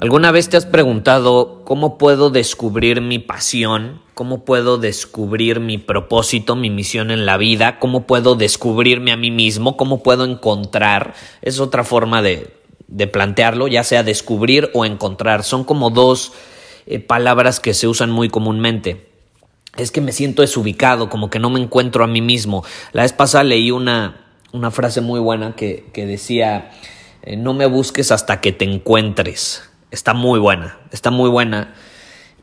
¿Alguna vez te has preguntado cómo puedo descubrir mi pasión? ¿Cómo puedo descubrir mi propósito, mi misión en la vida? ¿Cómo puedo descubrirme a mí mismo? ¿Cómo puedo encontrar? Es otra forma de, plantearlo, ya sea descubrir o encontrar. Son como dos eh, palabras que se usan muy comúnmente. Es que me siento desubicado, como que no me encuentro a mí mismo. La vez pasada leí una, una frase muy buena que, decía, eh, no me busques hasta que te encuentres está muy buena, está muy buena.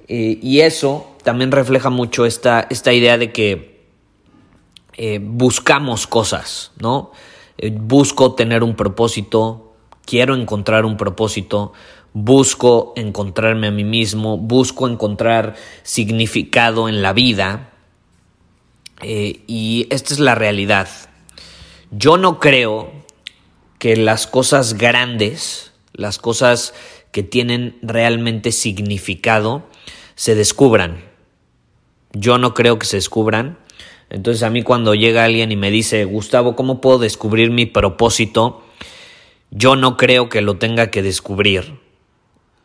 Eh, y eso también refleja mucho esta, esta idea de que eh, buscamos cosas, ¿no? Eh, busco tener un propósito, quiero encontrar un propósito, busco encontrarme a mí mismo, busco encontrar significado en la vida. y esta es la realidad. Yo no creo que las cosas grandes, las cosas que tienen realmente significado se descubran. Yo no creo que se descubran. Entonces a mí cuando llega alguien y me dice, Gustavo, ¿cómo puedo descubrir mi propósito? Yo no creo que lo tenga que descubrir.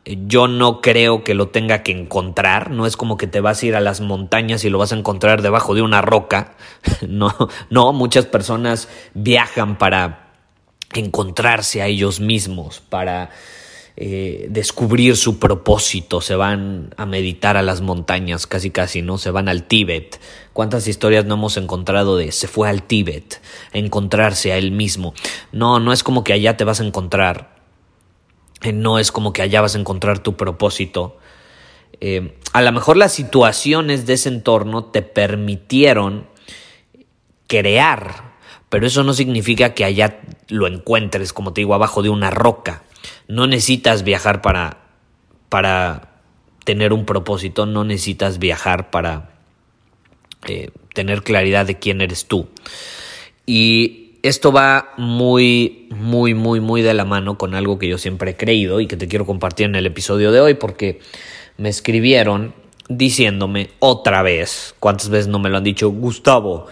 Yo no creo que lo tenga que encontrar. No es como que te vas a ir a las montañas y lo vas a encontrar debajo de una roca. No, no, muchas personas viajan para encontrarse a ellos mismos, para eh, descubrir su propósito, se van a meditar a las montañas, casi casi, ¿no? Se van al Tíbet. ¿Cuántas historias no hemos encontrado de se fue al Tíbet a encontrarse a él mismo? No, no es como que allá te vas a encontrar, eh, no es como que allá vas a encontrar tu propósito. Eh, a lo mejor las situaciones de ese entorno te permitieron crear, pero eso no significa que allá lo encuentres, como te digo, abajo de una roca. No necesitas viajar para, para tener un propósito, no necesitas viajar para eh, tener claridad de quién eres tú. Y esto va muy, muy, muy, muy de la mano con algo que yo siempre he creído y que te quiero compartir en el episodio de hoy porque me escribieron diciéndome otra vez, cuántas veces no me lo han dicho, Gustavo,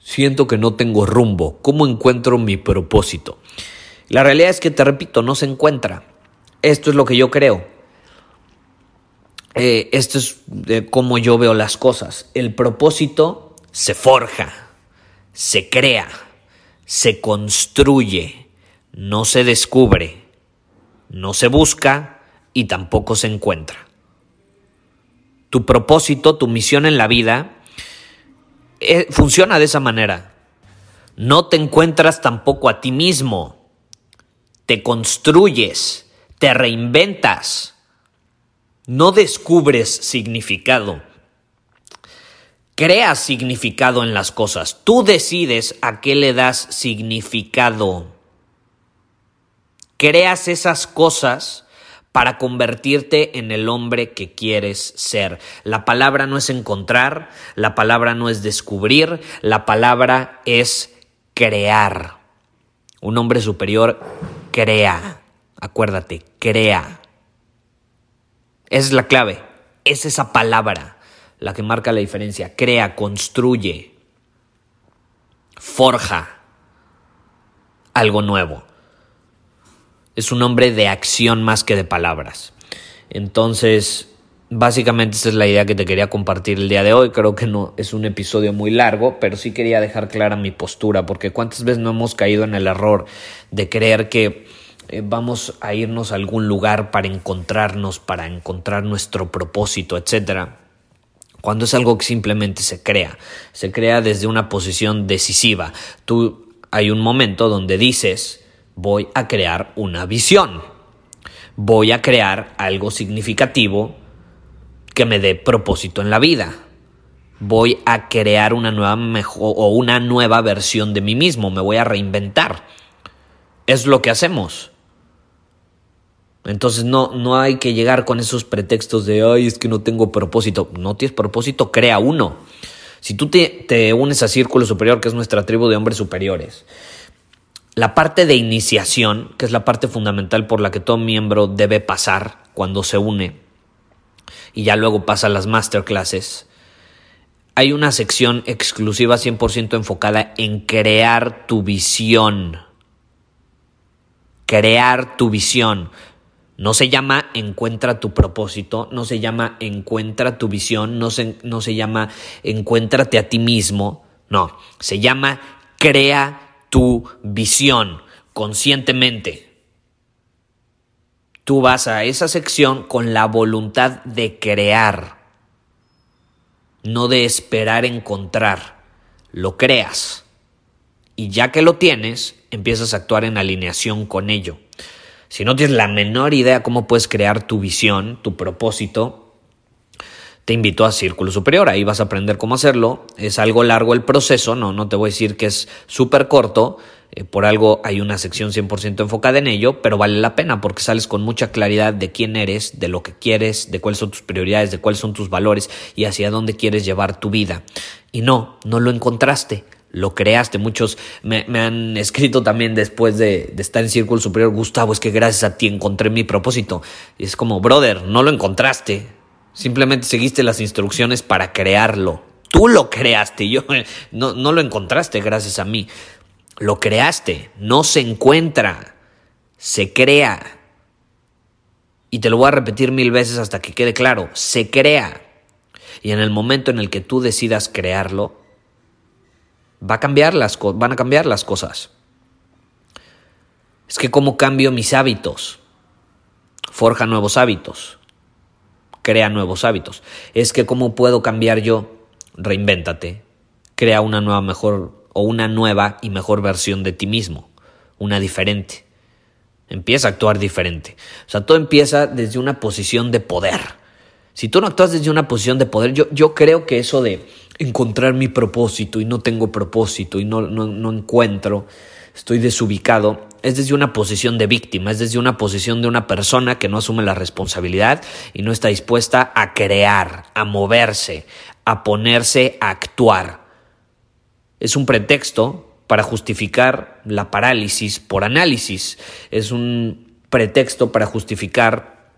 siento que no tengo rumbo, ¿cómo encuentro mi propósito? La realidad es que, te repito, no se encuentra. Esto es lo que yo creo. Eh, esto es de cómo yo veo las cosas. El propósito se forja, se crea, se construye, no se descubre, no se busca y tampoco se encuentra. Tu propósito, tu misión en la vida, eh, funciona de esa manera. No te encuentras tampoco a ti mismo te construyes, te reinventas, no descubres significado. Creas significado en las cosas. Tú decides a qué le das significado. Creas esas cosas para convertirte en el hombre que quieres ser. La palabra no es encontrar, la palabra no es descubrir, la palabra es crear. Un hombre superior crea. Acuérdate, crea. Esa es la clave. Es esa palabra la que marca la diferencia. Crea, construye, forja algo nuevo. Es un hombre de acción más que de palabras. Entonces, básicamente esa es la idea que te quería compartir el día de hoy. Creo que no es un episodio muy largo, pero sí quería dejar clara mi postura, porque cuántas veces no hemos caído en el error de creer que eh, vamos a irnos a algún lugar para encontrarnos, para encontrar nuestro propósito, etc. cuando es algo que simplemente se crea, se crea desde una posición decisiva. Tú hay un momento donde dices, voy a crear una visión, voy a crear algo significativo que me dé propósito en la vida. Voy a crear una nueva mejor o una nueva versión de mí mismo, me voy a reinventar. Es lo que hacemos. Entonces no, no hay que llegar con esos pretextos de, ay, es que no tengo propósito. No tienes propósito, crea uno. Si tú te, te unes a Círculo Superior, que es nuestra tribu de hombres superiores, la parte de iniciación, que es la parte fundamental por la que todo miembro debe pasar cuando se une, y ya luego pasa las masterclasses, hay una sección exclusiva 100% enfocada en crear tu visión. Crear tu visión. No se llama encuentra tu propósito, no se llama encuentra tu visión, no se, no se llama encuéntrate a ti mismo, no, se llama crea tu visión conscientemente. Tú vas a esa sección con la voluntad de crear, no de esperar encontrar, lo creas. Y ya que lo tienes, empiezas a actuar en alineación con ello. Si no tienes la menor idea cómo puedes crear tu visión, tu propósito, te invito a Círculo Superior. Ahí vas a aprender cómo hacerlo. Es algo largo el proceso, no, no te voy a decir que es súper corto. Eh, por algo hay una sección 100% enfocada en ello, pero vale la pena porque sales con mucha claridad de quién eres, de lo que quieres, de cuáles son tus prioridades, de cuáles son tus valores y hacia dónde quieres llevar tu vida. Y no, no lo encontraste lo creaste. Muchos me, han escrito también después de, estar en Círculo Superior, Gustavo, es que gracias a ti encontré mi propósito. Y es como, brother, no lo encontraste. Simplemente seguiste las instrucciones para crearlo. Tú lo creaste, yo no, no lo encontraste gracias a mí. Lo creaste, no se encuentra, se crea. Y te lo voy a repetir mil veces hasta que quede claro, se crea. Y en el momento en el que tú decidas crearlo, va a cambiar las van a cambiar las cosas. Es que cómo cambio mis hábitos. Forja nuevos hábitos. Crea nuevos hábitos. Es que cómo puedo cambiar yo. Reinvéntate. Crea una nueva mejor o una nueva y mejor versión de ti mismo. Una diferente. Empieza a actuar diferente. O sea, todo empieza desde una posición de poder. Si tú no actúas desde una posición de poder, yo, yo creo que eso de encontrar mi propósito y no tengo propósito y no, no, encuentro, estoy desubicado, es desde una posición de víctima, es desde una posición de una persona que no asume la responsabilidad y no está dispuesta a crear, a moverse, a ponerse a actuar. Es un pretexto para justificar la parálisis por análisis, es un pretexto para justificar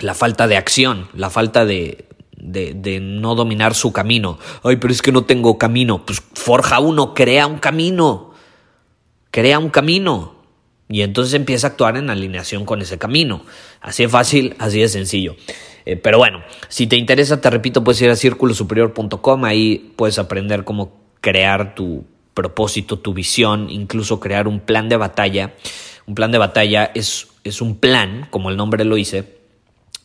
la falta de acción, la falta de, de, no dominar su camino. Ay, pero es que no tengo camino. Pues forja uno, crea un camino. Crea un camino. Y entonces empieza a actuar en alineación con ese camino. Así de fácil, así de sencillo. Eh, pero bueno, si te interesa, te repito, puedes ir a círculosuperior.com. Ahí puedes aprender cómo crear tu propósito, tu visión, incluso crear un plan de batalla. Un plan de batalla es, es un plan, como el nombre lo dice,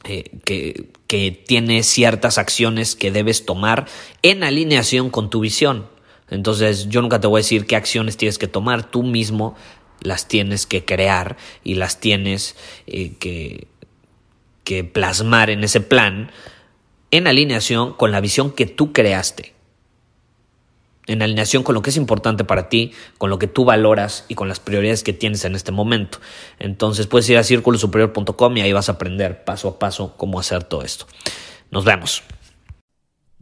eh, que, que tiene ciertas acciones que debes tomar en alineación con tu visión. Entonces yo nunca te voy a decir qué acciones tienes que tomar, tú mismo las tienes que crear y las tienes eh, que, que plasmar en ese plan en alineación con la visión que tú creaste en alineación con lo que es importante para ti, con lo que tú valoras y con las prioridades que tienes en este momento. Entonces puedes ir a círculosuperior.com y ahí vas a aprender paso a paso cómo hacer todo esto. Nos vemos.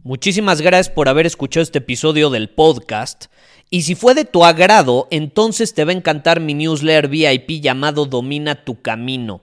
Muchísimas gracias por haber escuchado este episodio del podcast. Y si fue de tu agrado, entonces te va a encantar mi newsletter VIP llamado Domina tu Camino.